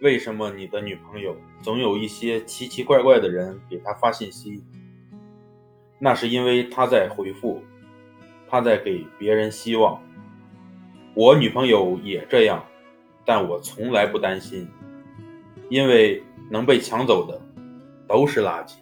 为什么你的女朋友总有一些奇奇怪怪的人给她发信息？那是因为她在回复，她在给别人希望。我女朋友也这样，但我从来不担心，因为能被抢走的都是垃圾。